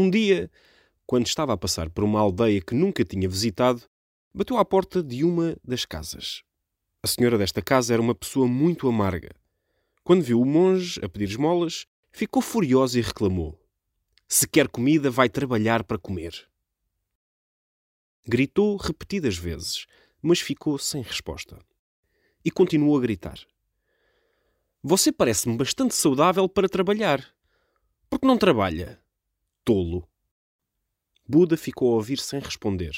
Um dia, quando estava a passar por uma aldeia que nunca tinha visitado, bateu à porta de uma das casas. A senhora desta casa era uma pessoa muito amarga. Quando viu o monge a pedir esmolas, ficou furiosa e reclamou: Se quer comida, vai trabalhar para comer. Gritou repetidas vezes, mas ficou sem resposta. E continuou a gritar: Você parece-me bastante saudável para trabalhar. Por que não trabalha? Tolo. Buda ficou a ouvir sem responder,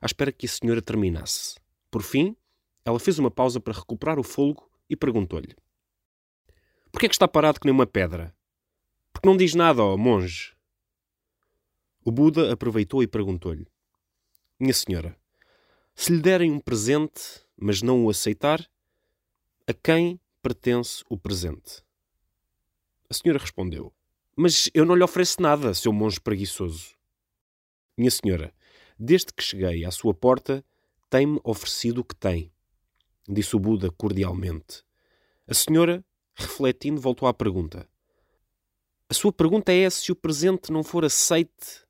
à espera que a senhora terminasse. Por fim, ela fez uma pausa para recuperar o fôlego e perguntou-lhe: Por que é que está parado que nem uma pedra? Porque não diz nada, ó monge. O Buda aproveitou e perguntou-lhe: Minha senhora, se lhe derem um presente, mas não o aceitar, a quem pertence o presente? A senhora respondeu: Mas eu não lhe ofereço nada, seu monge preguiçoso. Minha senhora, desde que cheguei à sua porta, tem-me oferecido o que tem disse o Buda cordialmente. A senhora, refletindo, voltou à pergunta. A sua pergunta é se o presente não for aceite,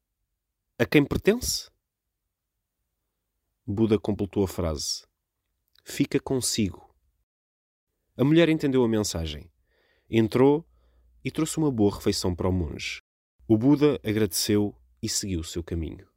a quem pertence? Buda completou a frase. Fica consigo. A mulher entendeu a mensagem. Entrou e trouxe uma boa refeição para o monge. O Buda agradeceu e seguiu o seu caminho.